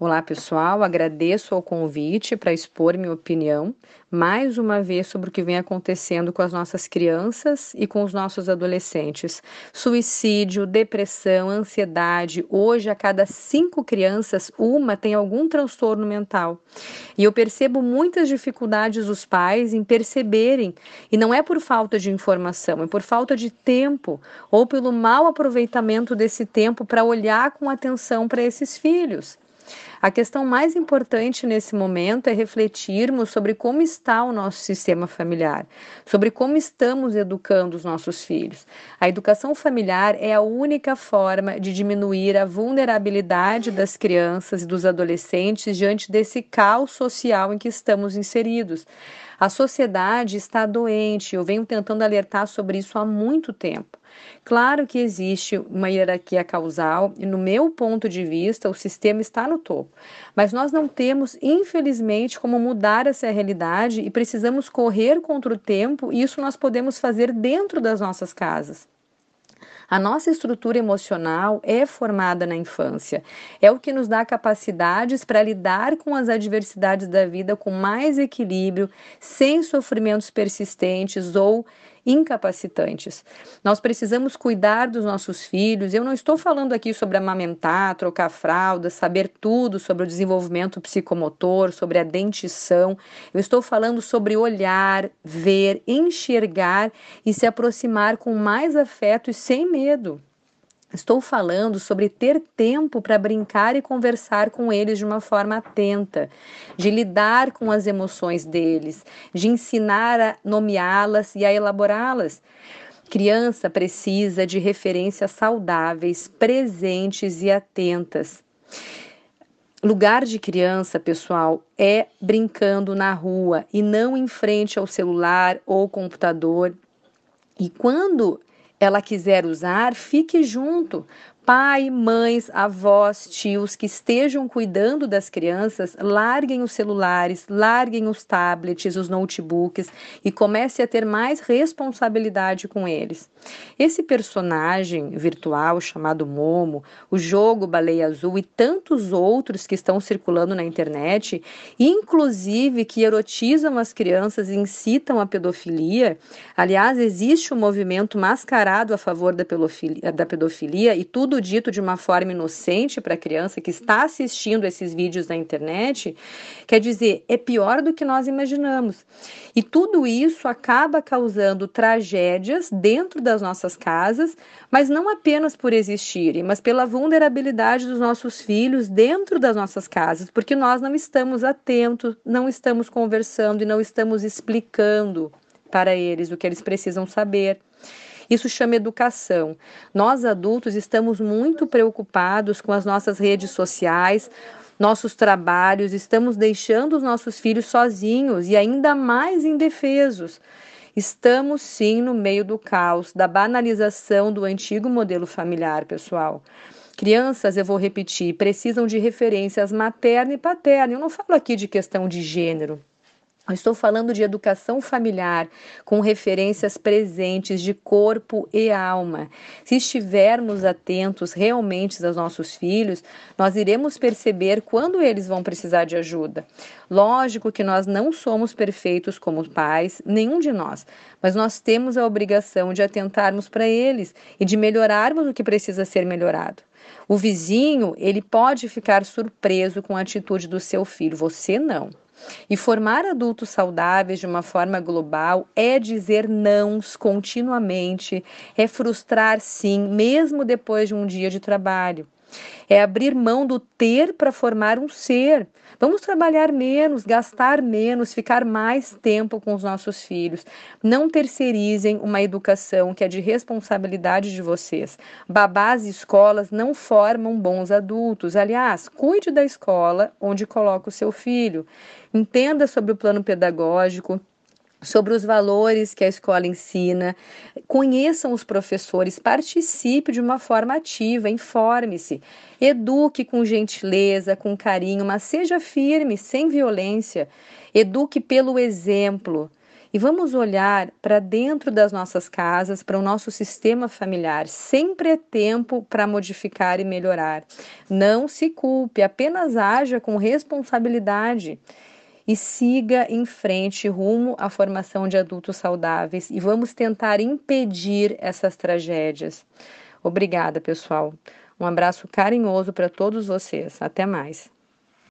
Olá, pessoal. Agradeço o convite para expor minha opinião mais uma vez sobre o que vem acontecendo com as nossas crianças e com os nossos adolescentes. Suicídio, depressão, ansiedade. Hoje, a cada cinco crianças, uma tem algum transtorno mental. E eu percebo muitas dificuldades dos pais em perceberem, e não é por falta de informação, é por falta de tempo ou pelo mau aproveitamento desse tempo para olhar com atenção para esses filhos. A questão mais importante nesse momento é refletirmos sobre como está o nosso sistema familiar, sobre como estamos educando os nossos filhos. A educação familiar é a única forma de diminuir a vulnerabilidade das crianças e dos adolescentes diante desse caos social em que estamos inseridos. A sociedade está doente, eu venho tentando alertar sobre isso há muito tempo. Claro que existe uma hierarquia causal e, no meu ponto de vista, o sistema está no topo. Mas nós não temos, infelizmente, como mudar essa realidade e precisamos correr contra o tempo, e isso nós podemos fazer dentro das nossas casas. A nossa estrutura emocional é formada na infância. É o que nos dá capacidades para lidar com as adversidades da vida com mais equilíbrio, sem sofrimentos persistentes ou incapacitantes. Nós precisamos cuidar dos nossos filhos. Eu não estou falando aqui sobre amamentar, trocar fralda, saber tudo sobre o desenvolvimento psicomotor, sobre a dentição. Eu estou falando sobre olhar, ver, enxergar e se aproximar com mais afeto e sem medo. Estou falando sobre ter tempo para brincar e conversar com eles de uma forma atenta, de lidar com as emoções deles, de ensinar a nomeá-las e a elaborá-las. Criança precisa de referências saudáveis, presentes e atentas. Lugar de criança, pessoal, é brincando na rua e não em frente ao celular ou computador. E quando ela quiser usar, fique junto, pai, mães, avós, tios que estejam cuidando das crianças, larguem os celulares, larguem os tablets, os notebooks e comece a ter mais responsabilidade com eles. Esse personagem virtual chamado Momo, o jogo Baleia Azul e tantos outros que estão circulando na internet, inclusive que erotizam as crianças e incitam a pedofilia. Aliás, existe um movimento mascarado a favor da pedofilia, da pedofilia e tudo dito de uma forma inocente para a criança que está assistindo esses vídeos na internet, quer dizer, é pior do que nós imaginamos. E tudo isso acaba causando tragédias dentro das nossas casas, mas não apenas por existirem, mas pela vulnerabilidade dos nossos filhos dentro das nossas casas, porque nós não estamos atentos, não estamos conversando e não estamos explicando para eles o que eles precisam saber. Isso chama educação. Nós adultos estamos muito preocupados com as nossas redes sociais, nossos trabalhos, estamos deixando os nossos filhos sozinhos e ainda mais indefesos. Estamos sim no meio do caos, da banalização do antigo modelo familiar, pessoal. Crianças, eu vou repetir, precisam de referências materna e paterna. Eu não falo aqui de questão de gênero. Eu estou falando de educação familiar com referências presentes de corpo e alma. Se estivermos atentos realmente aos nossos filhos, nós iremos perceber quando eles vão precisar de ajuda. Lógico que nós não somos perfeitos como pais, nenhum de nós, mas nós temos a obrigação de atentarmos para eles e de melhorarmos o que precisa ser melhorado. O vizinho, ele pode ficar surpreso com a atitude do seu filho, você não. E formar adultos saudáveis de uma forma global é dizer nãos continuamente, é frustrar sim, mesmo depois de um dia de trabalho. É abrir mão do ter para formar um ser. Vamos trabalhar menos, gastar menos, ficar mais tempo com os nossos filhos. Não terceirizem uma educação que é de responsabilidade de vocês. Babás e escolas não formam bons adultos. Aliás, cuide da escola onde coloca o seu filho. Entenda sobre o plano pedagógico, sobre os valores que a escola ensina, conheçam os professores, participe de uma forma ativa, informe-se, eduque com gentileza, com carinho, mas seja firme, sem violência, eduque pelo exemplo. E vamos olhar para dentro das nossas casas, para o nosso sistema familiar. Sempre é tempo para modificar e melhorar. Não se culpe, apenas haja com responsabilidade e siga em frente rumo à formação de adultos saudáveis e vamos tentar impedir essas tragédias. Obrigada, pessoal. Um abraço carinhoso para todos vocês. Até mais.